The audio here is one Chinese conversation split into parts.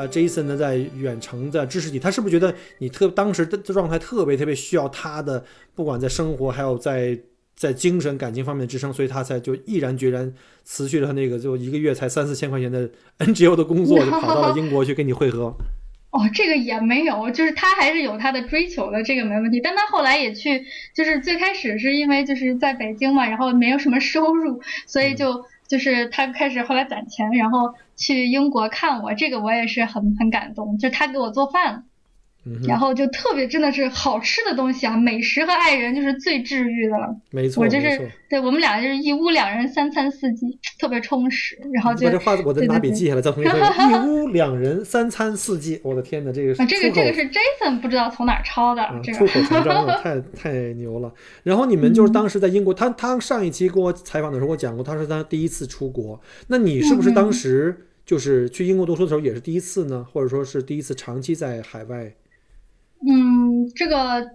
呃，Jason 呢在远程的支持你，他是不是觉得你特当时的状态特别特别需要他的，不管在生活还有在在精神感情方面的支撑，所以他才就毅然决然辞去了他那个就一个月才三四千块钱的 NGO 的工作，就跑到了英国去跟你会合。哦，这个也没有，就是他还是有他的追求的，这个没问题。但他后来也去，就是最开始是因为就是在北京嘛，然后没有什么收入，所以就就是他开始后来攒钱，然后去英国看我，这个我也是很很感动，就他给我做饭。嗯然后就特别真的是好吃的东西啊，美食和爱人就是最治愈的了。没错，我就是对我们俩就是一屋两人三餐四季，特别充实。然后就把这话我得拿笔记下来，再重新说一。一屋两人，三餐四季。我的天哪，这个是 啊，这个这个是 Jason 不知道从哪儿抄的，啊，这个出口成章了，太太牛了。然后你们嗯就是当时在英国，他他上一期跟我采访的时候，我讲过，他是他第一次出国。那你是不是嗯当时就是去英国读书的时候也是第一次呢？或者说是第一次长期在海外？嗯，这个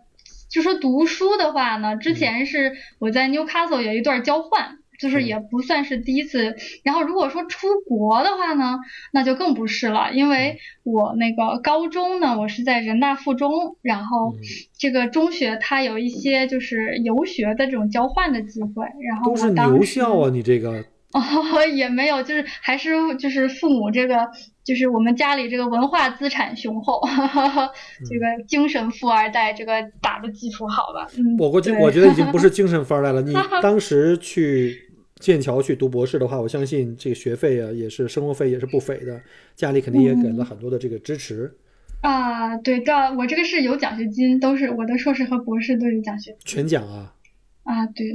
就说读书的话呢，嗯。之前是我在 Newcastle 有一段交换，就是嗯。也不算是第一次。然后如果说出国的话呢，那就更不是了，因嗯为我那个高中呢，我是在人大附中，然后嗯。这个中学它有一些就是游学的这种交换的机会，然后都是我当时牛校啊，你这个。哦，也没有，就是还是就是父母这个，就是我们家里这个文化资产雄厚，这个精神富二代，这个打的基础好吧？嗯，我估计我觉得已经不是 精神富二代了。你 当时去剑桥去读博士的话，我相信这个学费啊也是生活费也是不菲的，家里肯定也给了很多的这个支持。啊，对的，我这个是有奖学金，都是我的硕士和博士都有奖学金全奖啊啊，对，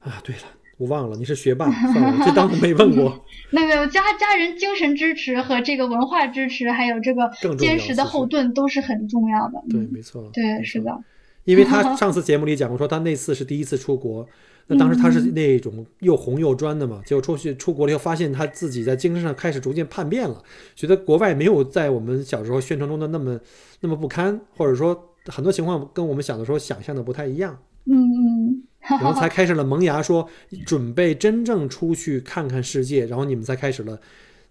啊！对了，我忘了你是学霸，算了，这当我没问过。那个家家人精神支持和这个文化支持，还有这个坚实的后盾都是很重要的。对，嗯没错。对，是的，因为他 上次节目里讲过，说他那次是第一次出国，那当时他是那种又红又专的嘛，结果出去出国了以后，发现他自己在精神上开始逐渐叛变了，觉得国外没有在我们小时候宣传中的那么那么不堪，或者说很多情况跟我们小的时候想象的不太一样，嗯嗯。然后才 开始了萌芽，说准备真正出去看看世界，然后你们才开始了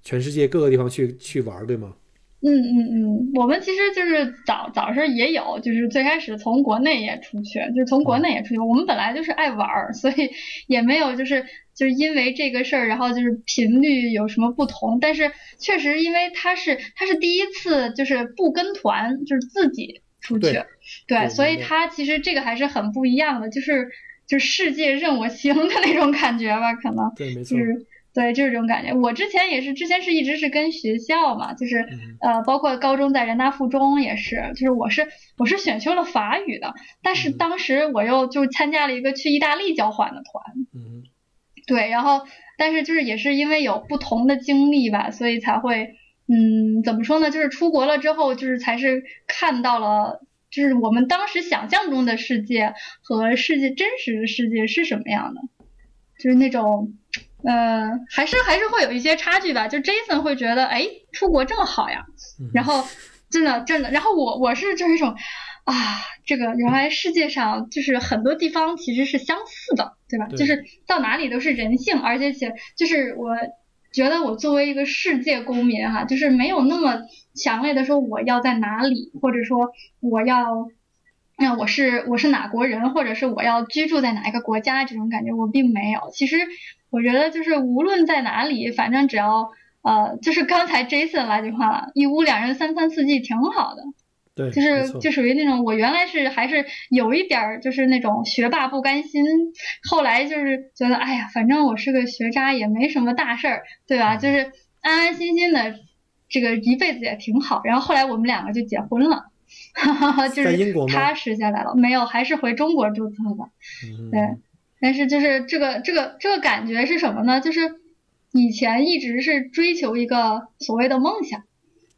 全世界各个地方去去玩，对吗？嗯嗯嗯，我们其实就是早早时也有，就是最开始从国内也出去，就是从国内也出去。我们本来就是爱玩儿，所以也没有就是就是因为这个事儿，然后就是频率有什么不同。但是确实，因为他是他是第一次就是不跟团，就是自己出去，对对所以他其实这个还是很不一样的，就是就世界任我行的那种感觉吧，可能。对，没错就。是对，就是这种感觉。我之前也是，之前是一直是跟学校嘛，就是嗯呃，包括高中在人大附中也是，就是我是我是选修了法语的，但是嗯当时我又就参加了一个去意大利交换的团，嗯对，然后但是就是也是因为有不同的经历吧，所以才会嗯，怎么说呢？就是出国了之后，就是才是看到了。就是我们当时想象中的世界和世界真实的世界是什么样的，就是那种，呃，还是还是会有一些差距吧。就 Jason 会觉得，哎，出国这么好呀，嗯。然后真的真的，然后我我是就是一种啊，这个原来世界上就是很多地方其实是相似的，对吧？对。就是到哪里都是人性，而且且就是我觉得我作为一个世界公民哈、就是没有那么强烈的说我要在哪里，或者说我要。那我是我是哪国人，或者是我要居住在哪一个国家，这种感觉我并没有。其实我觉得就是无论在哪里，反正只要呃，就是刚才 Jason 那句话了，一屋两人三餐四季挺好的。对，就是就属于那种我原来是还是有一点儿就是那种学霸不甘心，后来就是觉得哎呀，反正我是个学渣也没什么大事儿，对吧？嗯就是安安心心的，这个一辈子也挺好。然后后来我们两个就结婚了，就在英国吗是踏实下来了，没有，还是回中国注册的。嗯对，但是就是这个这个这个感觉是什么呢？就是以前一直是追求一个所谓的梦想，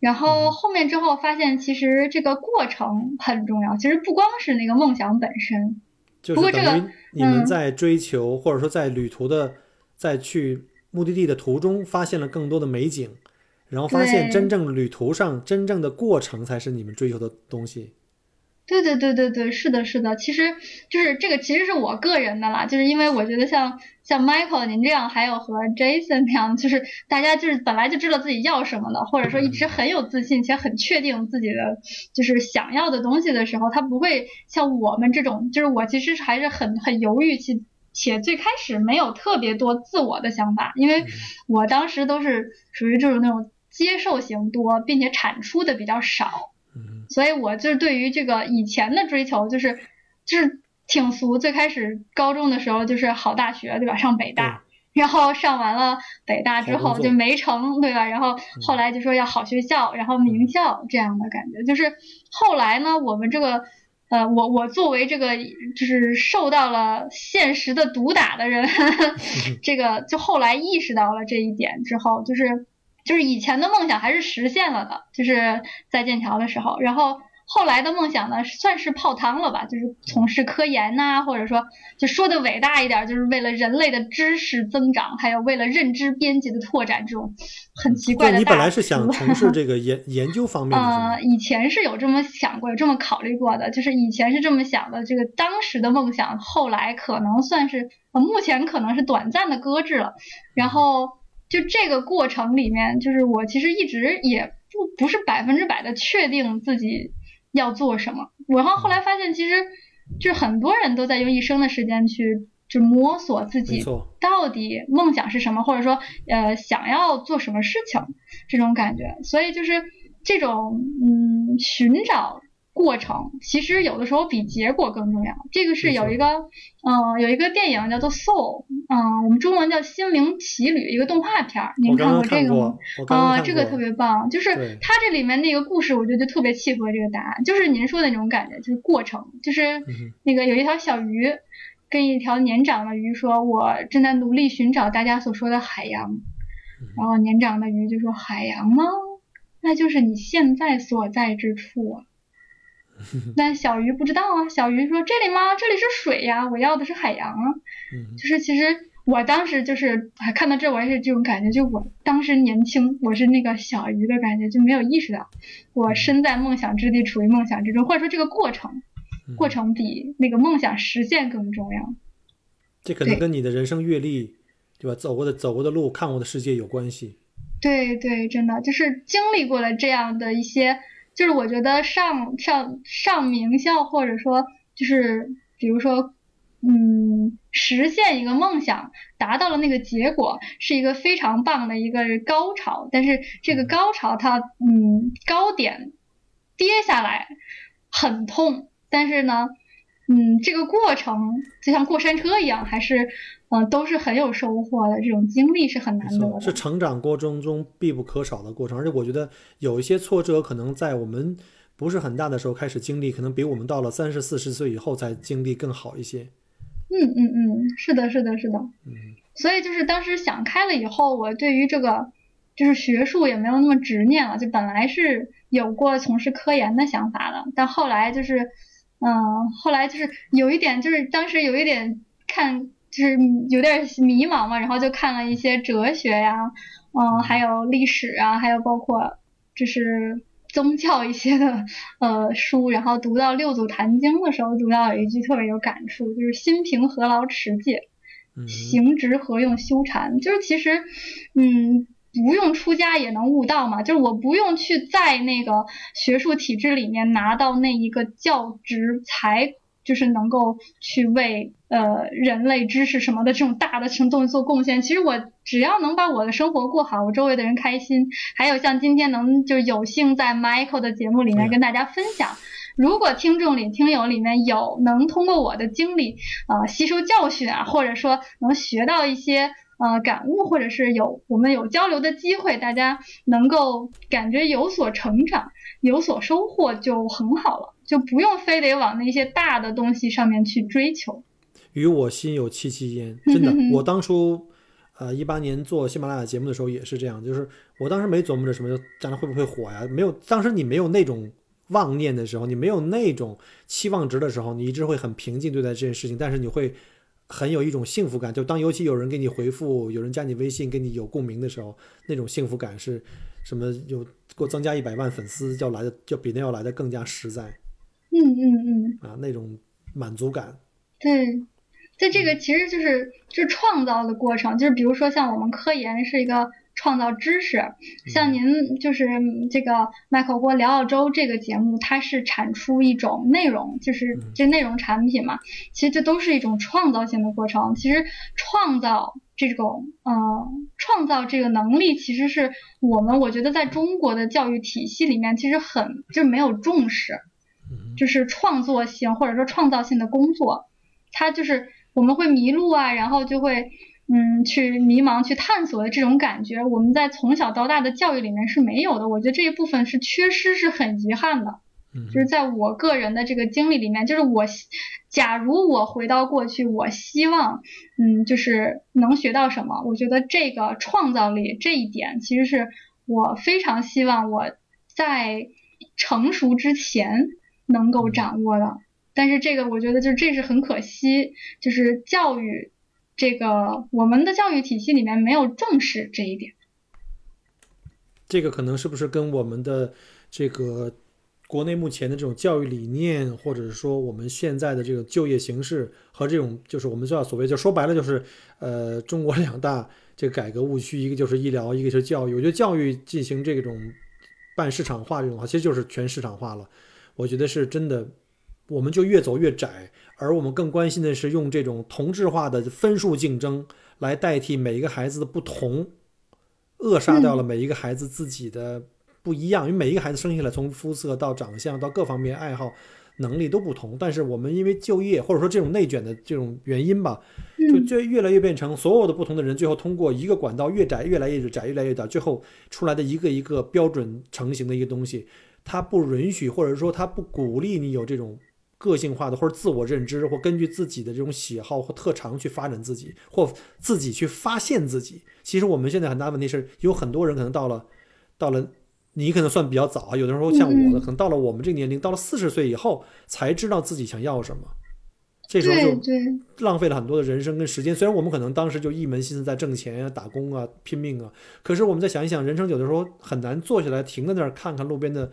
然后后面之后发现其实这个过程很重要，其实不光是那个梦想本身。就是等于你们在追求，或者说在旅途的，在去目的地的途中，发现了更多的美景，然后发现真正旅途上真正的过程才是你们追求的东西。对对对对对，是的，是的，其实就是这个，其实是我个人的啦，就是因为我觉得像像 Michael 您这样，还有和 Jason 那样，就是大家就是本来就知道自己要什么的，或者说一直很有自信且很确定自己的就是想要的东西的时候，他不会像我们这种，就是我其实还是很很犹豫，且且最开始没有特别多自我的想法，因为我当时都是属于就是那种接受型多，并且产出的比较少。所以，我就是对于这个以前的追求，就是就是挺俗。最开始高中的时候，就是好大学，对吧？上北大，然后上完了北大之后就没成，对吧？然后后来就说要好学校，然后名校这样的感觉。就是后来呢，我们这个呃，我我作为这个就是受到了现实的毒打的人，这个就后来意识到了这一点之后，就是。就是以前的梦想还是实现了的，就是在剑桥的时候，然后后来的梦想呢，算是泡汤了吧，就是从事科研呐，或者说就说的伟大一点，就是为了人类的知识增长，还有为了认知边界的拓展，这种很奇怪的。你本来是想从事这个研 研究方面的。呃，以前是有这么想过，有这么考虑过的，就是以前是这么想的，这个当时的梦想，后来可能算是，呃，目前可能是短暂的搁置了，然后。就这个过程里面，就是我其实一直也不不是百分之百的确定自己要做什么。然后后来发现，其实就是很多人都在用一生的时间去就摸索自己到底梦想是什么，或者说呃想要做什么事情这种感觉。所以就是这种嗯寻找。过程其实有的时候比结果更重要。这个是有一个，嗯，有一个电影叫做《Soul》，嗯，我们中文叫《心灵奇旅》，一个动画片儿。您看过这个吗？啊，这个特别棒。就是它这里面那个故事，我觉得就特别契合这个答案。就是您说的那种感觉，就是过程，就是那个有一条小鱼跟一条年长的鱼说：“我正在努力寻找大家所说的海洋。”然后年长的鱼就说：“海洋吗？那就是你现在所在之处啊。” 但小鱼不知道啊，小鱼说：“这里吗？这里是水呀，我要的是海洋啊。”就是其实我当时就是还看到这，我也是这种感觉，就我当时年轻，我是那个小鱼的感觉，就没有意识到我身在梦想之地，处于梦想之中，或者说这个过程，过程比那个梦想实现更重要。这可能跟你的人生阅历，对吧？走过的走过的路，看过的世界有关系。对对，真的就是经历过了这样的一些。就是我觉得上上上名校，或者说就是比如说，嗯，实现一个梦想，达到了那个结果，是一个非常棒的一个高潮。但是这个高潮它，嗯，高点跌下来很痛，但是呢，嗯，这个过程就像过山车一样，还是。嗯，都是很有收获的，这种经历是很难得的，是成长过程中必不可少的过程。而且我觉得有一些挫折，可能在我们不是很大的时候开始经历，可能比我们到了三十四十岁以后才经历更好一些。嗯嗯嗯，是的，是的，是的。嗯。所以就是当时想开了以后，我对于这个就是学术也没有那么执念了。就本来是有过从事科研的想法的，但后来就是，嗯，后来就是有一点，就是当时有一点看。就是有点迷茫嘛，然后就看了一些哲学呀，嗯，还有历史啊，还有包括就是宗教一些的呃书，然后读到《六祖坛经》的时候，读到有一句特别有感触，就是“心平何劳持戒，行直何用修禅”。就是其实，嗯，不用出家也能悟道嘛，就是我不用去在那个学术体制里面拿到那一个教职才。就是能够去为呃人类知识什么的这种大的行动做贡献。其实我只要能把我的生活过好，我周围的人开心，还有像今天能就有幸在 Michael 的节目里面跟大家分享。如果听众里听友里面有能通过我的经历啊吸收教训啊，或者说能学到一些呃感悟，或者是有我们有交流的机会，大家能够感觉有所成长、有所收获就很好了。就不用非得往那些大的东西上面去追求。与我心有戚戚焉，真的。我当初，呃，一八年做喜马拉雅节目的时候也是这样，就是我当时没琢磨着什么将来会不会火呀，没有，当时你没有那种妄念的时候，你没有那种期望值的时候，你一直会很平静对待这件事情，但是你会很有一种幸福感，就当尤其有人给你回复，有人加你微信跟你有共鸣的时候，那种幸福感是什么？有给我增加一百万粉丝，要来的就比那要来的更加实在嗯嗯嗯，啊，那种满足感。对。在这个其实就是就是创造的过程，就是比如说像我们科研是一个创造知识，像您就是这个麦克锅聊澳洲这个节目，它是产出一种内容，就是这内容产品嘛，其实这都是一种创造性的过程。其实创造这种呃创造这个能力，其实是我们我觉得在中国的教育体系里面，其实很就是没有重视，就是创作性或者说创造性的工作，它就是。我们会迷路啊，然后就会嗯去迷茫、去探索的这种感觉，我们在从小到大的教育里面是没有的。我觉得这一部分是缺失，是很遗憾的。就是在我个人的这个经历里面，就是我假如我回到过去，我希望嗯就是能学到什么？我觉得这个创造力这一点，其实是我非常希望我在成熟之前能够掌握的。但是这个我觉得就是这是很可惜，就是教育这个我们的教育体系里面没有重视这一点。这个可能是不是跟我们的这个国内目前的这种教育理念，或者是说我们现在的这个就业形势和这种就是我们叫所谓就说白了就是呃中国两大这个改革误区，一个就是医疗，一个是教育。我觉得教育进行这种半市场化这种话，其实就是全市场化了。我觉得是真的。我们就越走越窄，而我们更关心的是用这种同质化的分数竞争来代替每一个孩子的不同，扼杀掉了每一个孩子自己的不一样。因为每一个孩子生下来，从肤色到长相到各方面爱好能力都不同。但是我们因为就业或者说这种内卷的这种原因吧，就就越来越变成所有的不同的人，最后通过一个管道越窄越来越窄越来越窄，最后出来的一个一个标准成型的一个东西，它不允许或者说它不鼓励你有这种。个性化的或者自我认知，或根据自己的这种喜好或特长去发展自己，或自己去发现自己。其实我们现在很大问题是有很多人可能到了，到了你可能算比较早啊，有的时候像我的，可能到了我们这个年龄，到了四十岁以后才知道自己想要什么。这时候就浪费了很多的人生跟时间。虽然我们可能当时就一门心思在挣钱啊、打工啊、拼命啊，可是我们再想一想，人生有的时候很难坐下来停在那儿看看路边的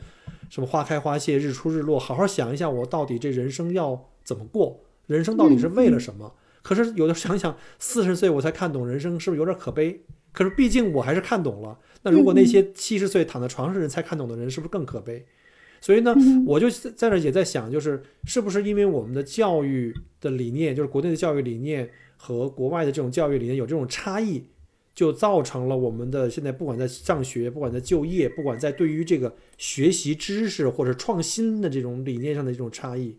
什么花开花谢、日出日落，好好想一下我到底这人生要怎么过，人生到底是为了什么？可是有的想想，四十岁我才看懂人生，是不是有点可悲？可是毕竟我还是看懂了。那如果那些七十岁躺在床上人才看懂的人，是不是更可悲？所以呢，我就在那也在想，就是是不是因为我们的教育的理念，就是国内的教育理念和国外的这种教育理念有这种差异，就造成了我们的现在不管在上学，不管在就业，不管在对于这个学习知识或者创新的这种理念上的这种差异。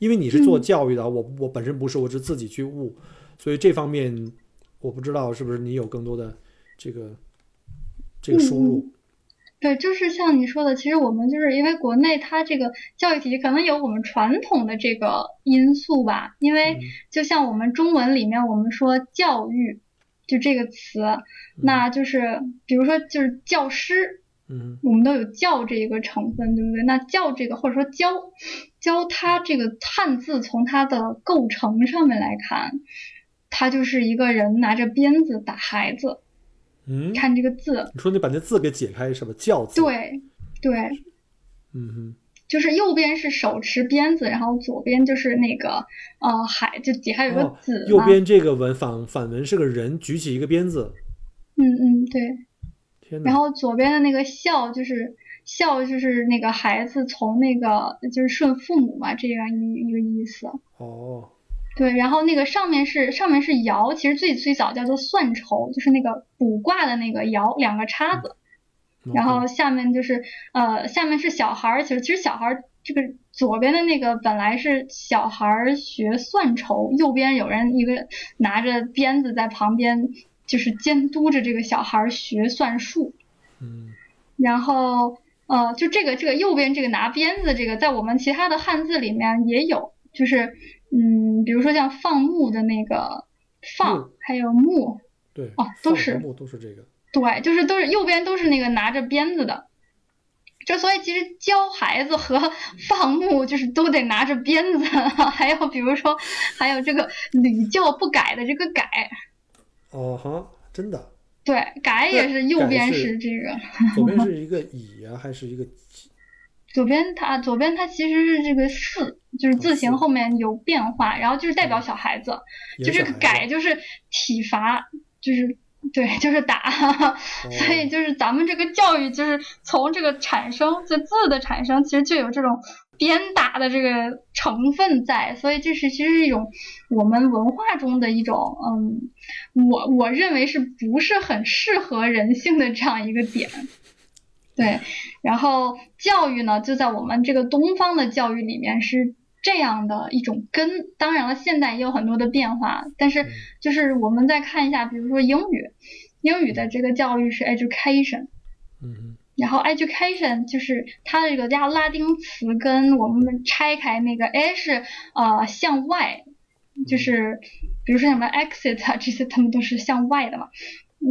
因为你是做教育的，我我本身不是，我是自己去悟，所以这方面我不知道是不是你有更多的这个这个输入。对，就是像你说的，其实我们就是因为国内它这个教育体系可能有我们传统的这个因素吧，因为就像我们中文里面我们说教育，就这个词，那就是比如说就是教师，嗯，我们都有教这一个成分，对不对？那教这个或者说教教它这个汉字从它的构成上面来看，它就是一个人拿着鞭子打孩子。嗯，看这个字，你说你把那字给解开是吧？教字。对，对，嗯哼，就是右边是手持鞭子，然后左边就是那个呃海，就底下有个子。右边这个文反反文是个人举起一个鞭子。嗯嗯，对。天然后左边的那个孝就是孝就是那个孩子从那个就是顺父母嘛，这样一一个意思。哦。对，然后那个上面是上面是爻，其实最最早叫做算筹，就是那个卜卦的那个爻，两个叉子。然后下面就是呃，下面是小孩儿，其实其实小孩儿这个左边的那个本来是小孩儿学算筹，右边有人一个拿着鞭子在旁边，就是监督着这个小孩儿学算术。嗯。然后呃，就这个这个右边这个拿鞭子这个，在我们其他的汉字里面也有，就是。嗯，比如说像放牧的那个放，还有牧，对，哦，都是牧都是这个。对，就是都是右边都是那个拿着鞭子的，就所以其实教孩子和 放牧就是都得拿着鞭子，还有比如说还有这个屡教不改的这个改，哦哈，真的，对，改也是右边是是这个，左边 是一个乙呀、还是一个左边它左边它其实是这个四，就是字形后面有变化，然后就是代表小孩子，就是改就是体罚，就是对，就是打，所以就是咱们这个教育就是从这个产生，就字的产生，其实就有这种鞭打的这个成分在，所以这是其实是一种我们文化中的一种，嗯，我我认为是不是很适合人性的这样一个点。对，然后教育呢，就在我们这个东方的教育里面是这样的一种根。当然了，现在也有很多的变化，但是嗯就是我们再看一下，比如说英语，英语的这个教育是 education，嗯哼，然后 education 就是它的这个加拉丁词跟，我们拆开那个 a 是呃向外，就是比如说什么 exit 啊这些，他们都是向外的嘛。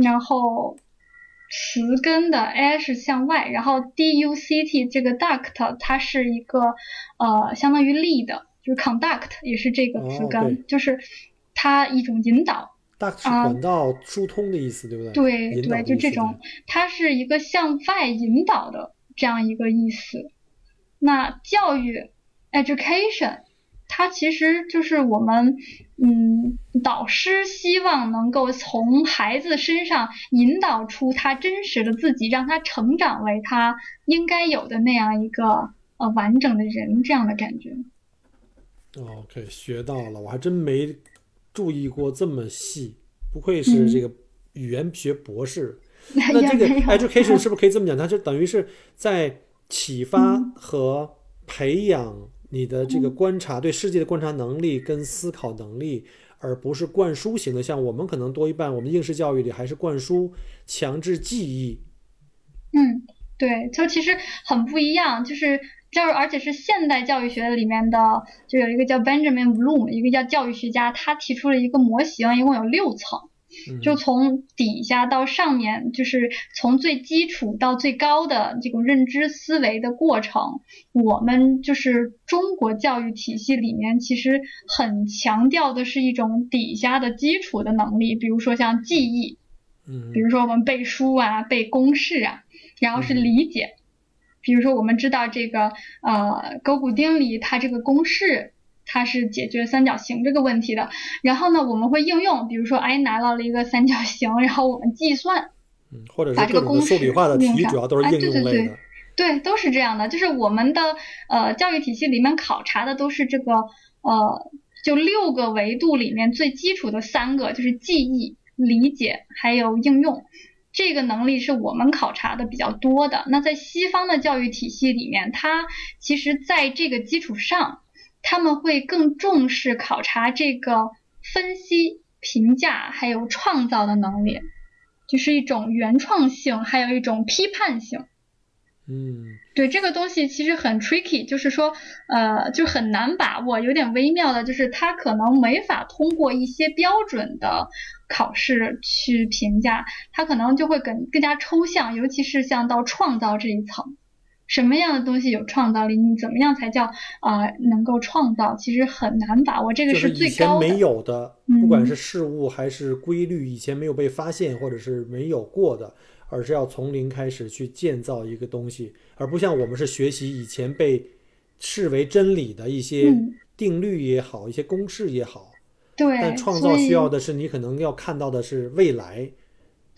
然后词根的 a 是向外，然后 duct 这个 duct 它是一个呃相当于力的，就是 conduct 也是这个词根，哦就是它一种引导。大是啊管道疏通的意思，对不对？对对，就这种，它是一个向外引导的这样一个意思。那教育 education，它其实就是我们嗯导师希望能够从孩子身上引导出他真实的自己，让他成长为他应该有的那样一个呃完整的人这样的感觉。哦 OK，学到了，我还真没注意过这么细，不愧是这个语言学博士。那这个 education 是不是可以这么讲？它就等于是在启发嗯和培养你的这个观察、对世界的观察能力跟思考能力，而不是灌输型的。像我们可能多一半，我们应试教育里还是灌输、强制记忆。嗯，对，就其实很不一样，就是就是，而且是现代教育学里面的，就有一个叫 Benjamin Bloom，一个叫教育学家，他提出了一个模型，一共有六层，嗯，就从底下到上面，就是从最基础到最高的这种认知思维的过程。我们就是中国教育体系里面，其实很强调的是一种底下的基础的能力，比如说像记忆，嗯比如说我们背书啊、背公式啊，然后是理解。比如说我们知道这个呃勾股定理，它这个公式它是解决三角形这个问题的。然后呢，我们会应用，比如说哎拿到了一个三角形，然后我们计算，嗯，或者是把这个公式化的题，用上主要都是哎应用类对对对的。对，都是这样的。就是我们的呃教育体系里面考察的都是这个呃就六个维度里面最基础的三个，就是记忆、理解还有应用。这个能力是我们考察的比较多的。那在西方的教育体系里面，它其实在这个基础上，他们会更重视考察这个分析、评价还有创造的能力，就是一种原创性，还有一种批判性。嗯对这个东西其实很 tricky，就是说，呃，就很难把握，有点微妙的，就是它可能没法通过一些标准的考试去评价，它可能就会更更加抽象，尤其是像到创造这一层，什么样的东西有创造力，你怎么样才叫啊、呃能够创造，其实很难把握，这个是最高的。以前没有的，嗯不管是事物还是规律，以前没有被发现或者是没有过的，而是要从零开始去建造一个东西，而不像我们是学习以前被视为真理的一些嗯定律也好，一些公式也好，对，但创造需要的是你可能要看到的是未来。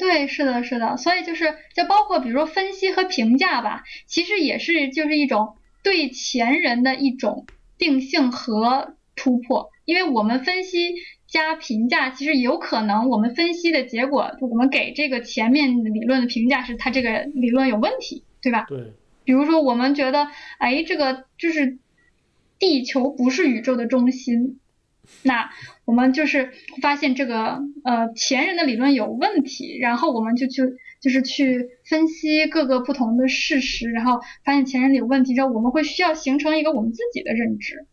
对，是的，是的，所以就是就包括比如说分析和评价吧，其实也是就是一种对前人的一种定性和突破，因为我们分析加评价，其实有可能我们分析的结果，我们给这个前面理论的评价是它这个理论有问题，对吧？对，比如说，我们觉得，哎，这个就是地球不是宇宙的中心，那我们就是发现这个呃前人的理论有问题，然后我们就去就是去分析各个不同的事实，然后发现前人有问题之后，我们会需要形成一个我们自己的认知，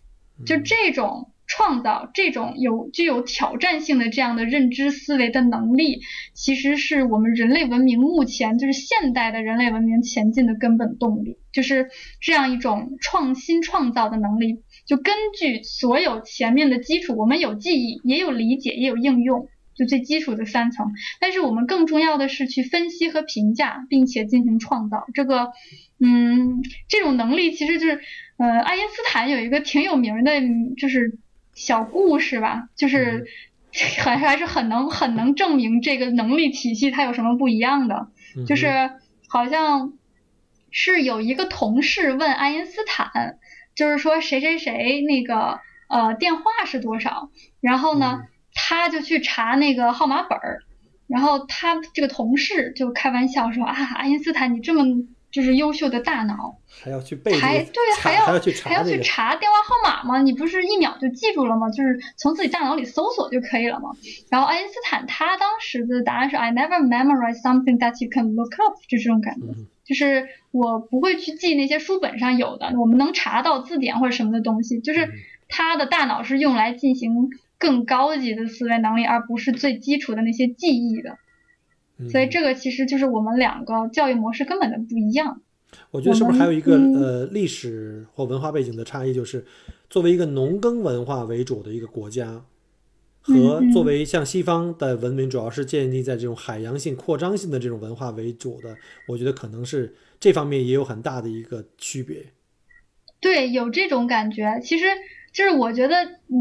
就嗯这种创造这种有具有挑战性的这样的认知思维的能力，其实是我们人类文明目前就是现代的人类文明前进的根本动力，就是这样一种创新创造的能力。就根据所有前面的基础，我们有记忆，也有理解，也有应用，就最基础的三层。但是我们更重要的是去分析和评价，并且进行创造。这个，嗯，这种能力其实就是，呃，爱因斯坦有一个挺有名的，就是。小故事吧，就是 还还是很能很能证明这个能力体系它有什么不一样的，就是好像是有一个同事问爱因斯坦，就是说谁谁谁那个呃电话是多少，然后呢他就去查那个号码本儿，然后他这个同事就开玩笑说啊爱因斯坦你这么。就是优秀的大脑，还要去背，还对，还要还要去查，还要去查电话号码吗？你不是一秒就记住了吗？就是从自己大脑里搜索就可以了吗？然后爱因斯坦他当时的答案是 I never memorize something that you can look up，就这种感觉，就是我不会去记那些书本上有的，我们能查到字典或者什么的东西。就是他的大脑是用来进行更高级的思维能力，而不是最基础的那些记忆的。所以这个其实就是我们两个教育模式根本的不一样。我觉得是不是还有一个呃历史或文化背景的差异，就是作为一个农耕文化为主的一个国家，和作为像西方的文明主要是建立在这种海洋性扩张性的这种文化为主的，我觉得可能是这方面也有很大的一个区别。对，有这种感觉。其实。就是我觉得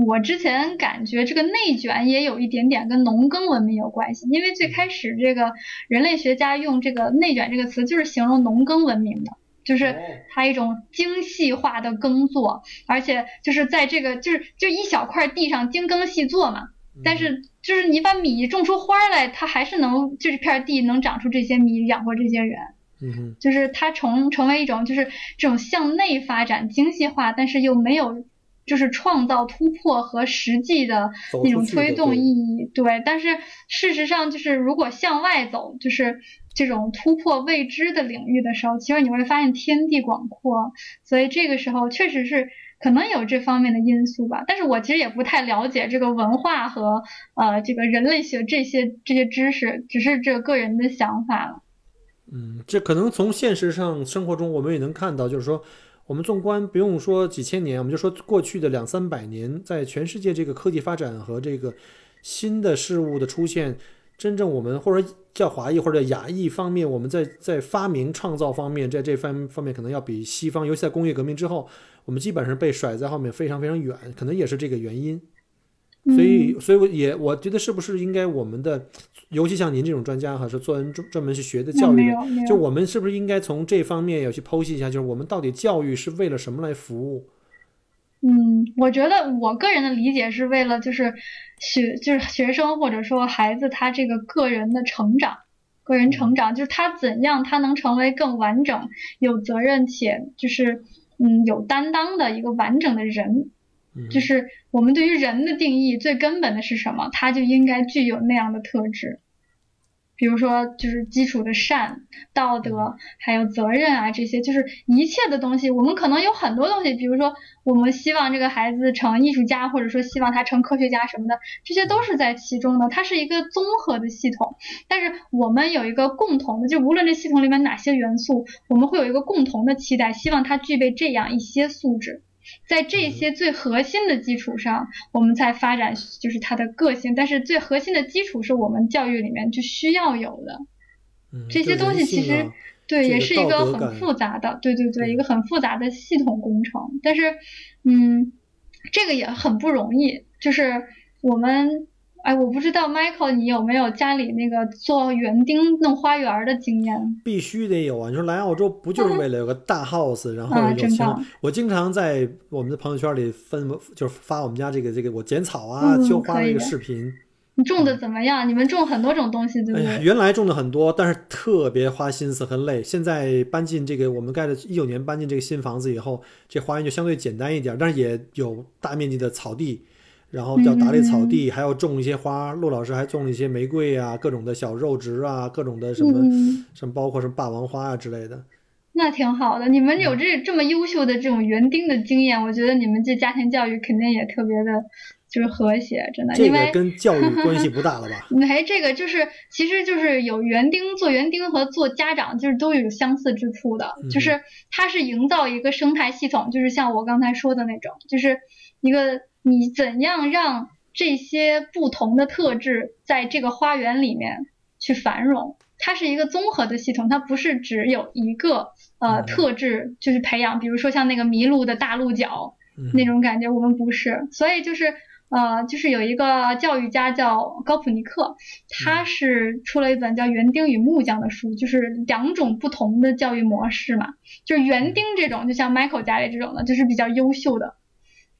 我之前感觉这个内卷也有一点点跟农耕文明有关系，因为最开始这个人类学家用这个内卷这个词就是形容农耕文明的，就是它一种精细化的耕作，而且就是在这个就是就一小块地上精耕细作嘛，但是就是你把米种出花来，它还是能就这片地能长出这些米养活这些人，嗯就是它成成为一种就是这种向内发展精细化，但是又没有。就是创造突破和实际的那种推动意义，对。但是事实上，就是如果向外走，就是这种突破未知的领域的时候，其实你会发现天地广阔。所以这个时候确实是可能有这方面的因素吧。但是我其实也不太了解这个文化和呃这个人类学这些这些知识，只是这个人的想法了。嗯，这可能从现实上生活中我们也能看到，就是说。我们纵观不用说几千年，我们就说过去的两三百年，在全世界这个科技发展和这个新的事物的出现，真正我们或者叫华裔或者亚裔方面，我们在在发明创造方面，在这方方面可能要比西方，尤其在工业革命之后，我们基本上被甩在后面非常非常远，可能也是这个原因。所以，所以我也我觉得是不是应该我们的，尤其像您这种专家哈，是专专专门去学的教育的，就我们是不是应该从这方面要去剖析一下，就是我们到底教育是为了什么来服务？嗯，我觉得我个人的理解是为了就是学就是学生或者说孩子他这个个人的成长，个人成长就是他怎样他能成为更完整、有责任且就是嗯有担当的一个完整的人。就是我们对于人的定义最根本的是什么？他就应该具有那样的特质，比如说就是基础的善、道德，还有责任啊，这些就是一切的东西。我们可能有很多东西，比如说我们希望这个孩子成艺术家，或者说希望他成科学家什么的，这些都是在其中的。它是一个综合的系统，但是我们有一个共同的，就无论这系统里面哪些元素，我们会有一个共同的期待，希望他具备这样一些素质。在这些最核心的基础上，我们才发展就是他的个性。但是最核心的基础是我们教育里面就需要有的。这些东西其实对也是一个很复杂的，对对对，一个很复杂的系统工程。但是，嗯，这个也很不容易，就是我们。哎，我不知道，Michael，你有没有家里那个做园丁、弄花园的经验？必须得有啊！你说来澳洲不就是为了有个大 house，然后有钱？我经常在我们的朋友圈里分，就是发我们家这个这个我剪草啊、浇花这个视频。你种的怎么样？你们种很多种东西，对不对？原来种的很多，但是特别花心思和累。现在搬进这个我们盖的一九年搬进这个新房子以后，这花园就相对简单一点，但是也有大面积的草地。然后叫打理草地，还要种一些花。陆老师还种了一些玫瑰啊，各种的小肉植啊，各种的什么什么，包括什么霸王花啊之类的。那挺好的。你们有这这么优秀的这种园丁的经验，我觉得你们这家庭教育肯定也特别的，就是和谐，真的。这个跟教育关系不大了吧？没这个就是，其实就是有园丁做园丁和做家长，就是都有相似之处的，嗯就是它是营造一个生态系统，就是像我刚才说的那种，就是一个你怎样让这些不同的特质在这个花园里面去繁荣。它是一个综合的系统，它不是只有一个呃嗯。特质就是培养，比如说像那个麋鹿的大鹿角，嗯。那种感觉，我们不是，所以就是呃，就是有一个教育家叫高普尼克，他是出了一本叫《园丁与木匠》的书，就是两种不同的教育模式嘛，就是园丁这种，就像 Michael 家里这种的，就是比较优秀的，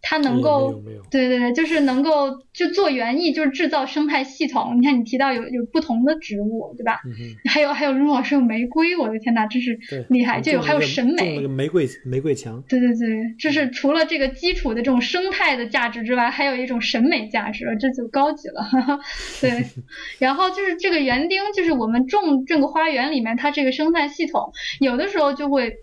他能够对对对，就是能够就做园艺，就是制造生态系统。你看你提到有有不同的植物，对吧？嗯，还有还有如果是有玫瑰，我的天呐，真是，厉害，就有还有审美那。个玫瑰玫瑰墙，对对对，就是除了这个基础的这种生态的价值之外，还有一种审美价值，这就高级了。对，然后就是这个园丁，就是我们种这个花园里面，它这个生态系统，有的时候就会。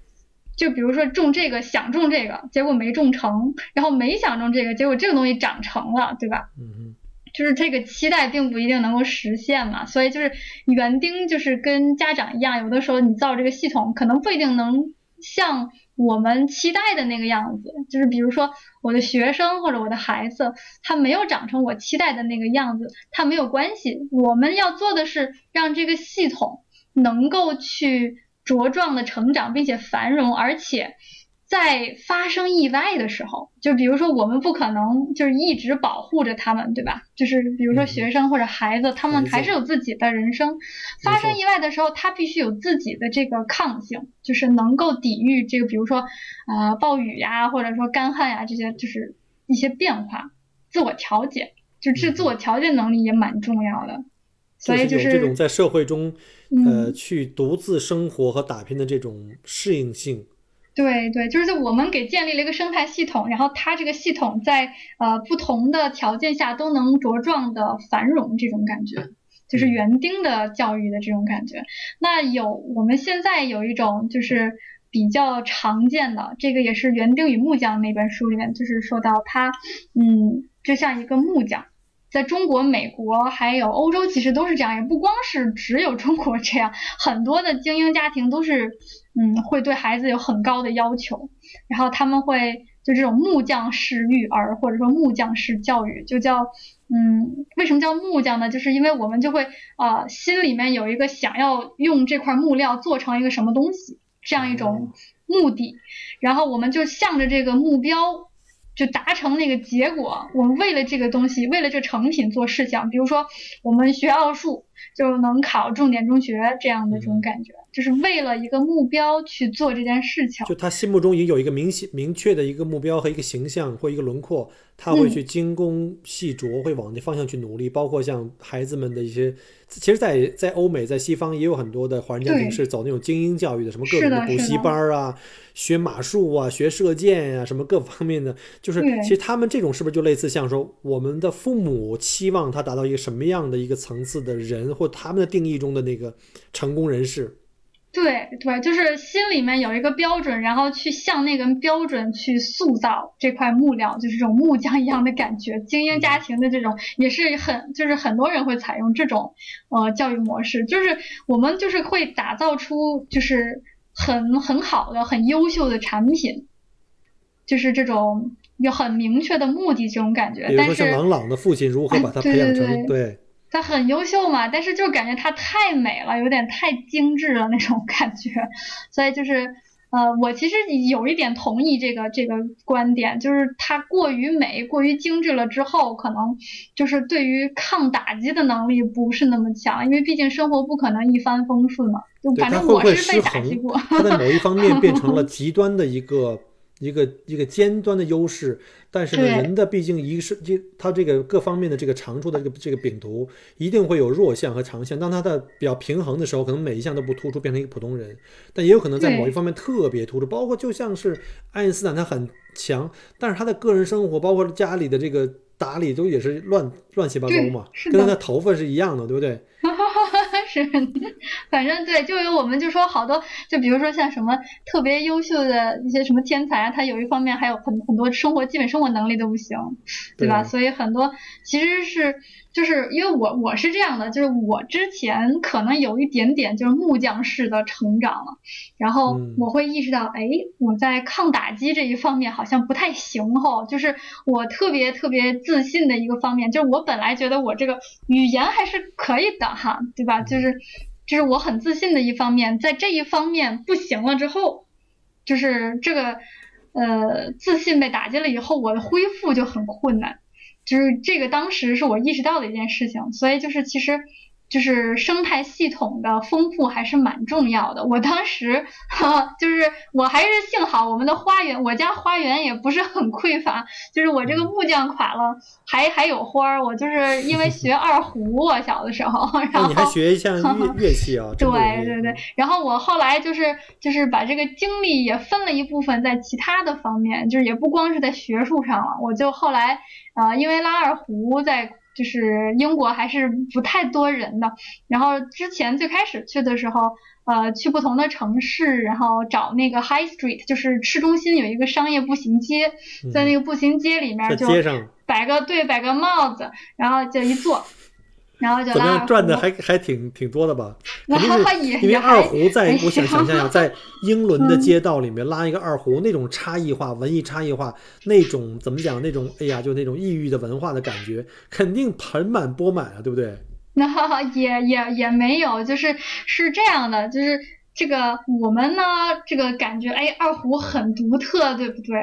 就比如说种这个想种这个，结果没种成，然后没想种这个，结果这个东西长成了，对吧？嗯哼，就是这个期待并不一定能够实现嘛，所以就是园丁就是跟家长一样，有的时候你造这个系统可能不一定能像我们期待的那个样子，就是比如说我的学生或者我的孩子，他没有长成我期待的那个样子，他没有关系，我们要做的是让这个系统能够去茁壮的成长，并且繁荣，而且。在发生意外的时候，就比如说我们不可能就是一直保护着他们，对吧？就是比如说嗯学生或者孩子，他们还是有自己的人生。发生意外的时候，他必须有自己的这个抗性，就是能够抵御这个，比如说呃暴雨呀，或者说干旱呀这些，就是一些变化，自我调节，就这嗯自我调节能力也蛮重要的。所以就是有这种在社会中，呃，嗯去独自生活和打拼的这种适应性。对对，就是我们给建立了一个生态系统，然后它这个系统在呃不同的条件下都能茁壮的繁荣，这种感觉，就是园丁的教育的这种感觉。那有我们现在有一种就是比较常见的，这个也是《园丁与木匠》那本书里面就是说到他，嗯，就像一个木匠。在中国、美国还有欧洲，其实都是这样，也不光是只有中国这样，很多的精英家庭都是，嗯，会对孩子有很高的要求，然后他们会就这种木匠式育儿，或者说木匠式教育，就叫，嗯，为什么叫木匠呢？就是因为我们就会呃心里面有一个想要用这块木料做成一个什么东西这样一种目的，然后我们就向着这个目标。就达成那个结果，我们为了这个东西，为了这成品做事情，比如说我们学奥数就能考重点中学这样的这种感觉，就是为了一个目标去做这件事情。就他心目中已经有一个明显明确的一个目标和一个形象或一个轮廓，他会去精工细琢，会往那方向去努力。包括像孩子们的一些，其实在，在欧美、在西方也有很多的华人家庭是走那种精英教育的，什么各种的补习班啊，学马术啊，学射箭呀、什么各方面的。就是其实他们这种是不是就类似像说，我们的父母期望他达到一个什么样的一个层次的人，或他们的定义中的那个成功人士？对对，就是心里面有一个标准，然后去向那个标准去塑造这块木料，就是这种木匠一样的感觉。精英家庭的这种也是很，就是很多人会采用这种呃教育模式，就是我们就是会打造出就是很很好的、很优秀的产品，就是这种有很明确的目的这种感觉。比如但是说像郎朗的父亲如何把他培养成、哎对对对他很优秀嘛，但是就感觉她太美了，有点太精致了那种感觉，所以就是呃，我其实有一点同意这个这个观点，就是它过于美、过于精致了之后，可能就是对于抗打击的能力不是那么强，因为毕竟生活不可能一帆风顺嘛。就反正我是被打击过。？他在某一方面变成了 极端的一个一个一个尖端的优势，但是呢，人的毕竟一个是这他这个各方面的这个长处的这个这个饼图，一定会有弱项和长项。当他的比较平衡的时候，可能每一项都不突出，变成一个普通人，但也有可能在某一方面特别突出。包括就像是爱因斯坦，他很强，但是他的个人生活，包括家里的这个打理，都也是乱乱七八糟嘛，跟他的头发是一样的，对不对？是，反正对，就有我们就说好多，就比如说像什么特别优秀的一些什么天才啊，他有一方面还有很很多生活基本生活能力都不行，对吧？所以很多其实是。就是因为我我是这样的，就是我之前可能有一点点就是木匠式的成长了，然后我会意识到，哎，我在抗打击这一方面好像不太行吼，就是我特别特别自信的一个方面，就是我本来觉得我这个语言还是可以的哈，对吧？就是就是我很自信的一方面，在这一方面不行了之后，就是这个呃自信被打击了以后，我的恢复就很困难。就是这个，当时是我意识到的一件事情，所以就是其实。就是生态系统的丰富还是蛮重要的。我当时哈，就是我还是幸好我们的花园，我家花园也不是很匮乏。就是我这个木匠垮了，还还有花儿。我就是因为学二胡，我小的时候，然后你还学一项乐乐器啊？对对对。然后我后来就是就是把这个精力也分了一部分在其他的方面，就是也不光是在学术上了。我就后来啊，因为拉二胡在。就是英国还是不太多人的，然后之前最开始去的时候，呃，去不同的城市，然后找那个 High Street，就是市中心有一个商业步行街，在那个步行街里面就摆个对摆个帽子，然后就一坐。然后就拉赚的还还挺挺多的吧？肯定是因为二胡在，我想想象一下，在英伦的街道里面拉一个二胡，那种差异化、文艺差异化，那种怎么讲？那种哎呀，就那种异域的文化的感觉，肯定盆满钵满啊，对不对？那 也也也没有，就是是这样的，就是这个我们呢，这个感觉哎，二胡很独特，对不对？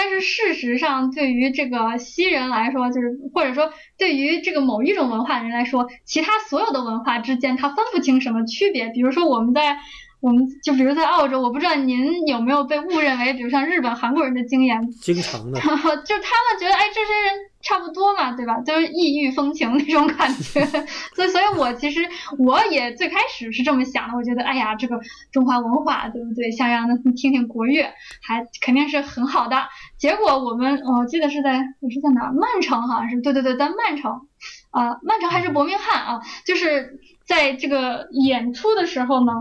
但是事实上，对于这个西人来说，就是或者说对于这个某一种文化人来说，其他所有的文化之间，他分不清什么区别。比如说，我们在我们就比如在澳洲，我不知道您有没有被误认为，比如像日本、韩国人的经验，经常的，就他们觉得，哎，这些人。差不多嘛，对吧？就是异域风情那种感觉，所以，所以我其实我也最开始是这么想的。我觉得，哎呀，这个中华文化，对不对？想让他们听听国乐，还肯定是很好的。结果我们，我记得是在我是在哪？曼城好像是，对对对，在曼城啊，曼城还是伯明翰啊？就是在这个演出的时候呢。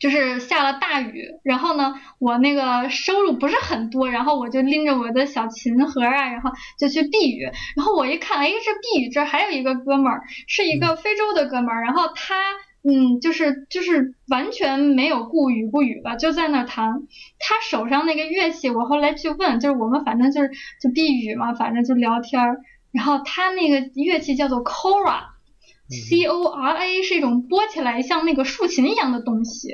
就是下了大雨，然后呢，我那个收入不是很多，然后我就拎着我的小琴盒啊，然后就去避雨。然后我一看，哎，这避雨这还有一个哥们儿，是一个非洲的哥们儿，然后他，嗯，就是就是完全没有顾雨不雨吧，就在那儿弹。他手上那个乐器，我后来去问，就是我们反正就是就避雨嘛，反正就聊天儿。然后他那个乐器叫做 Cora。C O R A 是一种拨起来像那个竖琴一样的东西，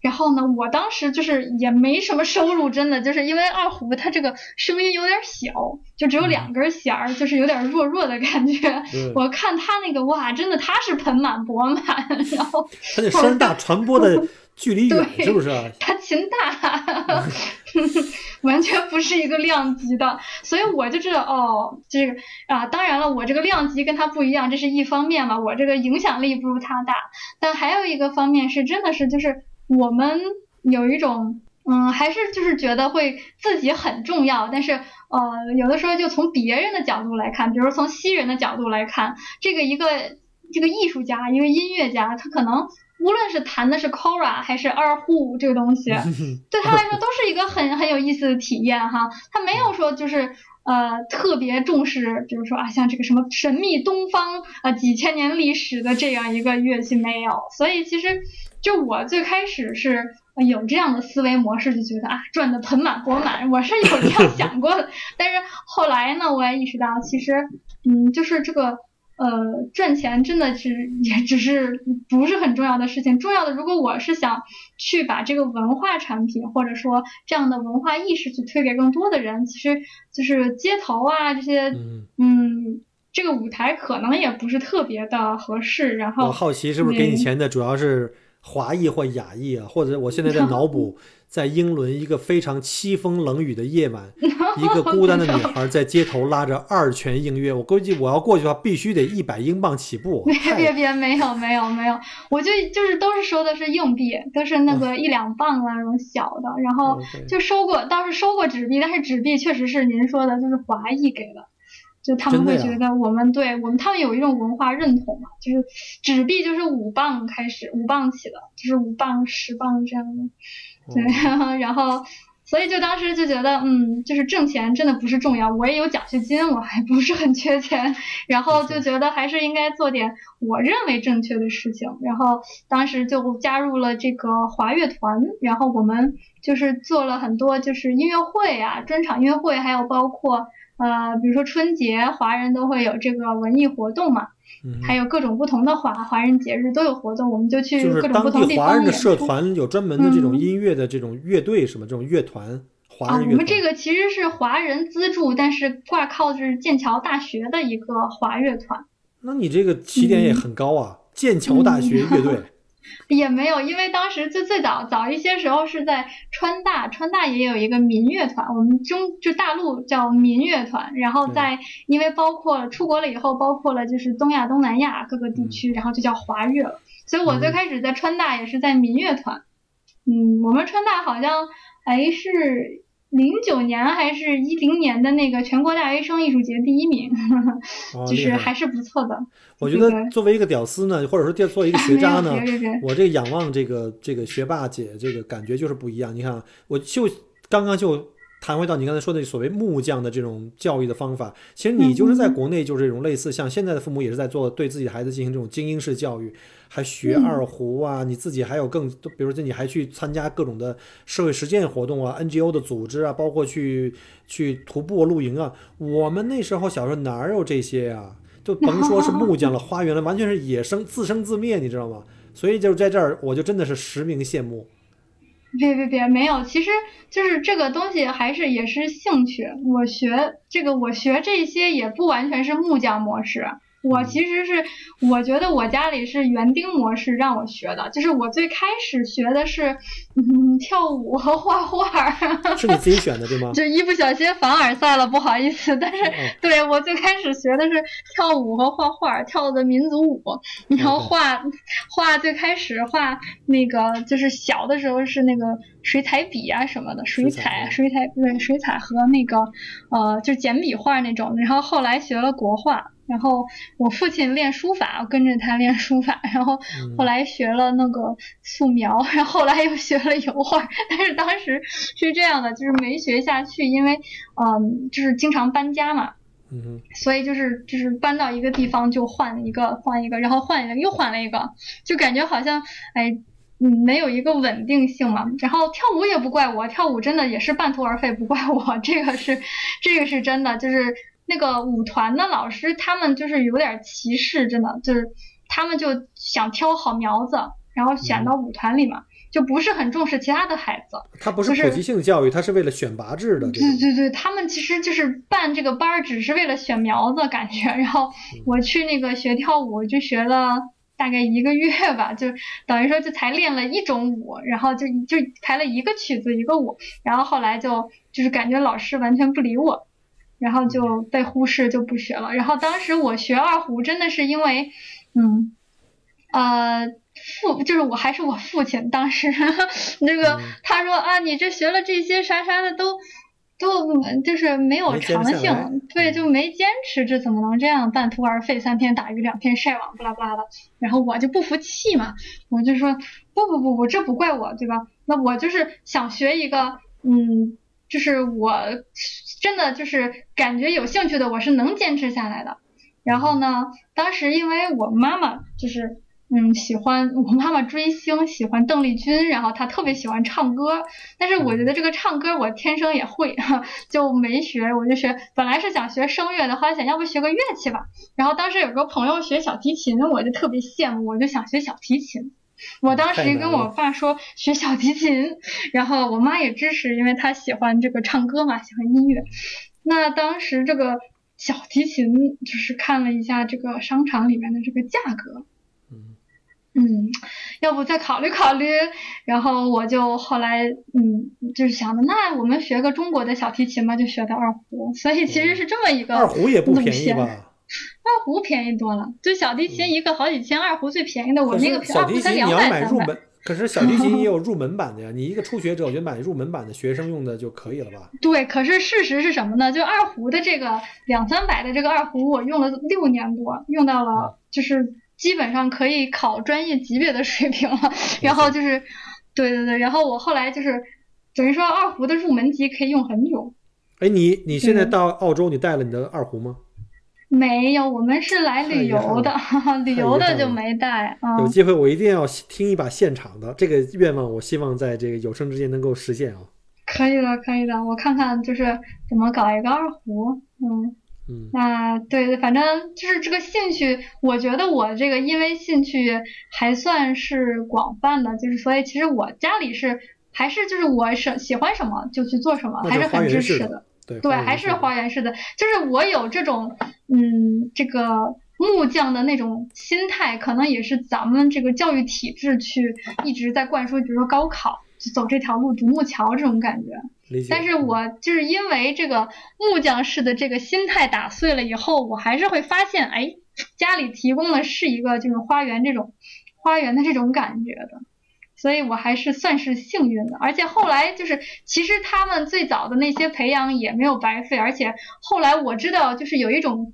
然后呢，我当时就是也没什么收入，真的就是因为二胡它这个声音有点小，就只有两根弦儿，就是有点弱弱的感觉。我看他那个哇，真的他是盆满钵满，然后他这声大，传播的 距离远，是不是？他琴大。完全不是一个量级的，所以我就知道哦，这个啊，当然了，我这个量级跟他不一样，这是一方面嘛，我这个影响力不如他大。但还有一个方面是，真的是就是我们有一种嗯，还是就是觉得会自己很重要，但是呃，有的时候就从别人的角度来看，比如从西人的角度来看，这个一个这个艺术家，一个音乐家，他可能。无论是弹的是 Cora 还是二胡这个东西，对他来说都是一个很很有意思的体验哈。他没有说就是呃特别重视，比如说啊像这个什么神秘东方啊几千年历史的这样一个乐器没有。所以其实就我最开始是有这样的思维模式，就觉得啊赚的盆满钵满，我是有这样想过的。但是后来呢，我也意识到其实嗯就是这个。呃，赚钱真的是也只是不是很重要的事情。重要的，如果我是想去把这个文化产品或者说这样的文化意识去推给更多的人，其实就是街头啊这些，嗯，这个舞台可能也不是特别的合适。然后我好奇是不是给你钱的主要是华裔或亚裔啊？或者我现在在脑补。在英伦一个非常凄风冷雨的夜晚，一个孤单的女孩在街头拉着二泉映月。我估计我要过去的话，必须得一百英镑起步。别别别，没有没有没有，我就就是都是收的是硬币，都是那个一两磅啊那种小的，然后就收过，倒是收过纸币，但是纸币确实是您说的，就是华裔给的。就他们会觉得我们对我们他们有一种文化认同嘛，就是纸币就是五磅开始，五磅起的，就是五磅、十磅这样的，对，然后。所以就当时就觉得，嗯，就是挣钱真的不是重要，我也有奖学金，我还不是很缺钱，然后就觉得还是应该做点我认为正确的事情，然后当时就加入了这个华乐团，然后我们就是做了很多就是音乐会啊，专场音乐会，还有包括呃，比如说春节，华人都会有这个文艺活动嘛。还有各种不同的华华人节日都有活动，我们就去各种不同地方华人的社团有专门的这种音乐的这种乐队什么这种乐团，华人乐团。我们这个其实是华人资助，但是挂靠是剑桥大学的一个华乐团。那你这个起点也很高啊，剑桥大学乐队。也没有，因为当时最最早早一些时候是在川大，川大也有一个民乐团，我们中就大陆叫民乐团，然后在因为包括出国了以后，包括了就是东亚、东南亚各个地区，然后就叫华乐了。所以我最开始在川大也是在民乐团，嗯，我们川大好像还是。零九年还是一零年的那个全国大学生艺术节第一名，就是还是不错的。我觉得作为一个屌丝呢，或者说作为一个学渣呢，我这个仰望这个这个学霸姐，这个感觉就是不一样。你看，我就刚刚就。谈回到你刚才说的所谓木匠的这种教育的方法，其实你就是在国内就是这种类似，像现在的父母也是在做对自己的孩子进行这种精英式教育，还学二胡啊，你自己还有更，比如说你还去参加各种的社会实践活动啊，NGO 的组织啊，包括去去徒步露营啊。我们那时候小时候哪有这些呀？就甭说是木匠了，花园了，完全是野生自生自灭，你知道吗？所以就在这儿，我就真的是实名羡慕。别别别，没有，其实就是这个东西还是也是兴趣。我学这个，我学这些也不完全是木匠模式。我其实是，我觉得我家里是园丁模式让我学的，就是我最开始学的是，嗯，跳舞和画画。是你自己选的对吗？就一不小心凡尔赛了，不好意思。但是，对我最开始学的是跳舞和画画，跳的民族舞，然后画画最开始画那个就是小的时候是那个水彩笔啊什么的，水彩水彩对水彩和那个呃就简笔画那种，然后后来学了国画。然后我父亲练书法，我跟着他练书法，然后后来学了那个素描，然后后来又学了油画。但是当时是这样的，就是没学下去，因为嗯，就是经常搬家嘛，嗯，所以就是就是搬到一个地方就换一个换一个，然后换一个又换了一个，就感觉好像哎嗯没有一个稳定性嘛。然后跳舞也不怪我，跳舞真的也是半途而废，不怪我，这个是这个是真的，就是。那个舞团的老师，他们就是有点歧视，真的就是他们就想挑好苗子，然后选到舞团里嘛，就不是很重视其他的孩子。他不是普及性教育，他是为了选拔制的。对对对，他们其实就是办这个班儿，只是为了选苗子感觉。然后我去那个学跳舞，就学了大概一个月吧，就等于说就才练了一种舞，然后就就排了一个曲子一个舞，然后后来就就是感觉老师完全不理我。然后就被忽视，就不学了。然后当时我学二胡，真的是因为，嗯，呃，父就是我还是我父亲，当时 那个他说啊，你这学了这些啥啥的都都就是没有长性，对，就没坚持，这怎么能这样半途而废？三天打鱼两天晒网，不拉不拉的。然后我就不服气嘛，我就说不不不不，这不怪我，对吧？那我就是想学一个，嗯，就是我。真的就是感觉有兴趣的，我是能坚持下来的。然后呢，当时因为我妈妈就是嗯喜欢我妈妈追星，喜欢邓丽君，然后她特别喜欢唱歌。但是我觉得这个唱歌我天生也会，就没学。我就学，本来是想学声乐的，后来想要不学个乐器吧。然后当时有个朋友学小提琴，我就特别羡慕，我就想学小提琴。我当时跟我爸说学小提琴，然后我妈也支持，因为她喜欢这个唱歌嘛，喜欢音乐。那当时这个小提琴就是看了一下这个商场里面的这个价格，嗯嗯，要不再考虑考虑。然后我就后来嗯就是想的，那我们学个中国的小提琴吧，就学的二胡。所以其实是这么一个二胡也不便宜吧。二胡便宜多了，就小提琴一个好几千，二胡最便宜的我那个二胡才两百三百。可是小提琴也有 入门版的呀，你一个初学者，我觉得买入门版的学生用的就可以了吧？对，可是事实是什么呢？就二胡的这个两三百的这个二胡，我用了六年多，用到了就是基本上可以考专业级别的水平了。然后就是，对对对，然后我后来就是等于说二胡的入门级可以用很久。哎，你你现在到澳洲，你带了你的二胡吗？没有，我们是来旅游的，旅游的就没带。有机会我一定要听一把现场的，这个愿望我希望在这个有生之年能够实现啊。可以的，可以的，我看看就是怎么搞一个二胡，嗯嗯，那对，反正就是这个兴趣，我觉得我这个因为兴趣还算是广泛的，就是所以其实我家里是还是就是我是喜欢什么就去做什么，还是很支持的。对，还是花园式的，就是我有这种，嗯，这个木匠的那种心态，可能也是咱们这个教育体制去一直在灌输，比如说高考走这条路，独木桥这种感觉。但是我就是因为这个木匠式的这个心态打碎了以后，我还是会发现，哎，家里提供的是一个这种花园这种花园的这种感觉的。所以我还是算是幸运的，而且后来就是，其实他们最早的那些培养也没有白费，而且后来我知道就是有一种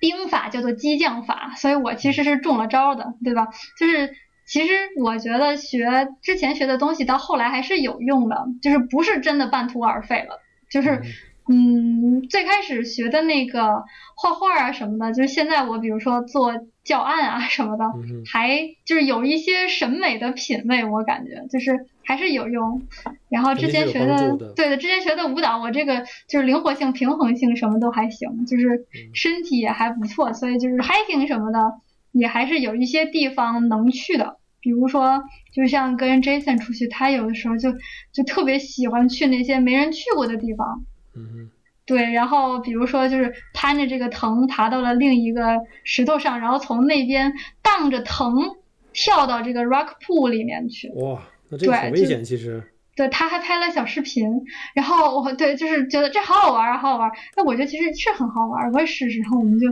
兵法叫做激将法，所以我其实是中了招的，对吧？就是其实我觉得学之前学的东西到后来还是有用的，就是不是真的半途而废了，就是嗯，最开始学的那个画画啊什么的，就是现在我比如说做。教案啊什么的，还就是有一些审美的品味，我感觉就是还是有用。然后之前学的，对的，之前学的舞蹈，我这个就是灵活性、平衡性什么都还行，就是身体也还不错，所以就是 hiking 什么的也还是有一些地方能去的。比如说，就像跟 Jason 出去，他有的时候就就特别喜欢去那些没人去过的地方。嗯。对，然后比如说就是攀着这个藤爬到了另一个石头上，然后从那边荡着藤跳到这个 rock pool 里面去。哇，那这个很危险，其实。对，他还拍了小视频，然后我对就是觉得这好好玩啊，好好玩。那我觉得其实是很好玩，我也试试。然后我们就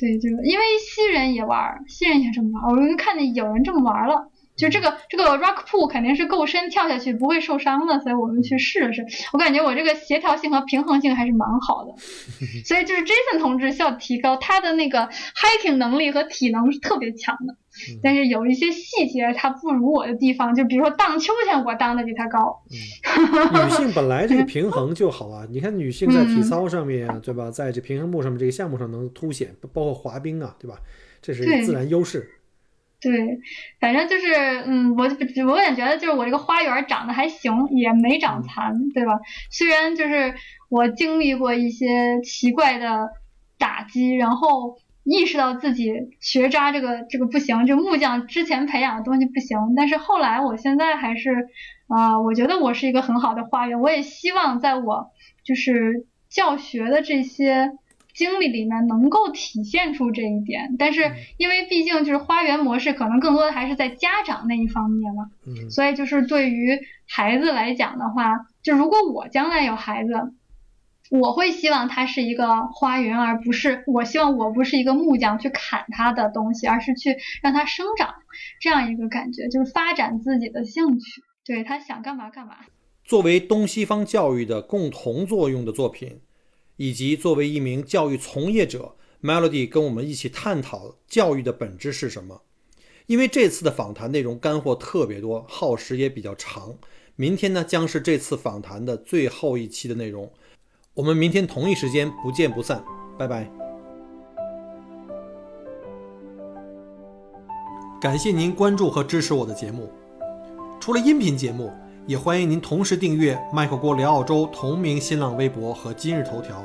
对，就因为西人也玩，西人也这么玩，我就看见有人这么玩了。就这个这个 rock pool 肯定是够深，跳下去不会受伤的，所以我们去试了试。我感觉我这个协调性和平衡性还是蛮好的，所以就是 Jason 同志需要提高他的那个 hiking 能力和体能是特别强的，但是有一些细节他不如我的地方，就比如说荡秋千，我荡的比他高。女性本来这个平衡就好啊，你看女性在体操上面对吧，在这平衡木上面这个项目上能凸显，包括滑冰啊，对吧？这是自然优势。对，反正就是，嗯，我我也觉得，就是我这个花园长得还行，也没长残，对吧？虽然就是我经历过一些奇怪的打击，然后意识到自己学渣这个这个不行，这木匠之前培养的东西不行，但是后来我现在还是，啊，我觉得我是一个很好的花园，我也希望在我就是教学的这些。经历里面能够体现出这一点，但是因为毕竟就是花园模式，可能更多的还是在家长那一方面嘛，所以就是对于孩子来讲的话，就如果我将来有孩子，我会希望他是一个花园，而不是我希望我不是一个木匠去砍他的东西，而是去让他生长这样一个感觉，就是发展自己的兴趣，对他想干嘛干嘛。作为东西方教育的共同作用的作品。以及作为一名教育从业者，Melody 跟我们一起探讨教育的本质是什么。因为这次的访谈内容干货特别多，耗时也比较长。明天呢将是这次访谈的最后一期的内容。我们明天同一时间不见不散，拜拜。感谢您关注和支持我的节目。除了音频节目。也欢迎您同时订阅“麦克郭聊澳洲”同名新浪微博和今日头条，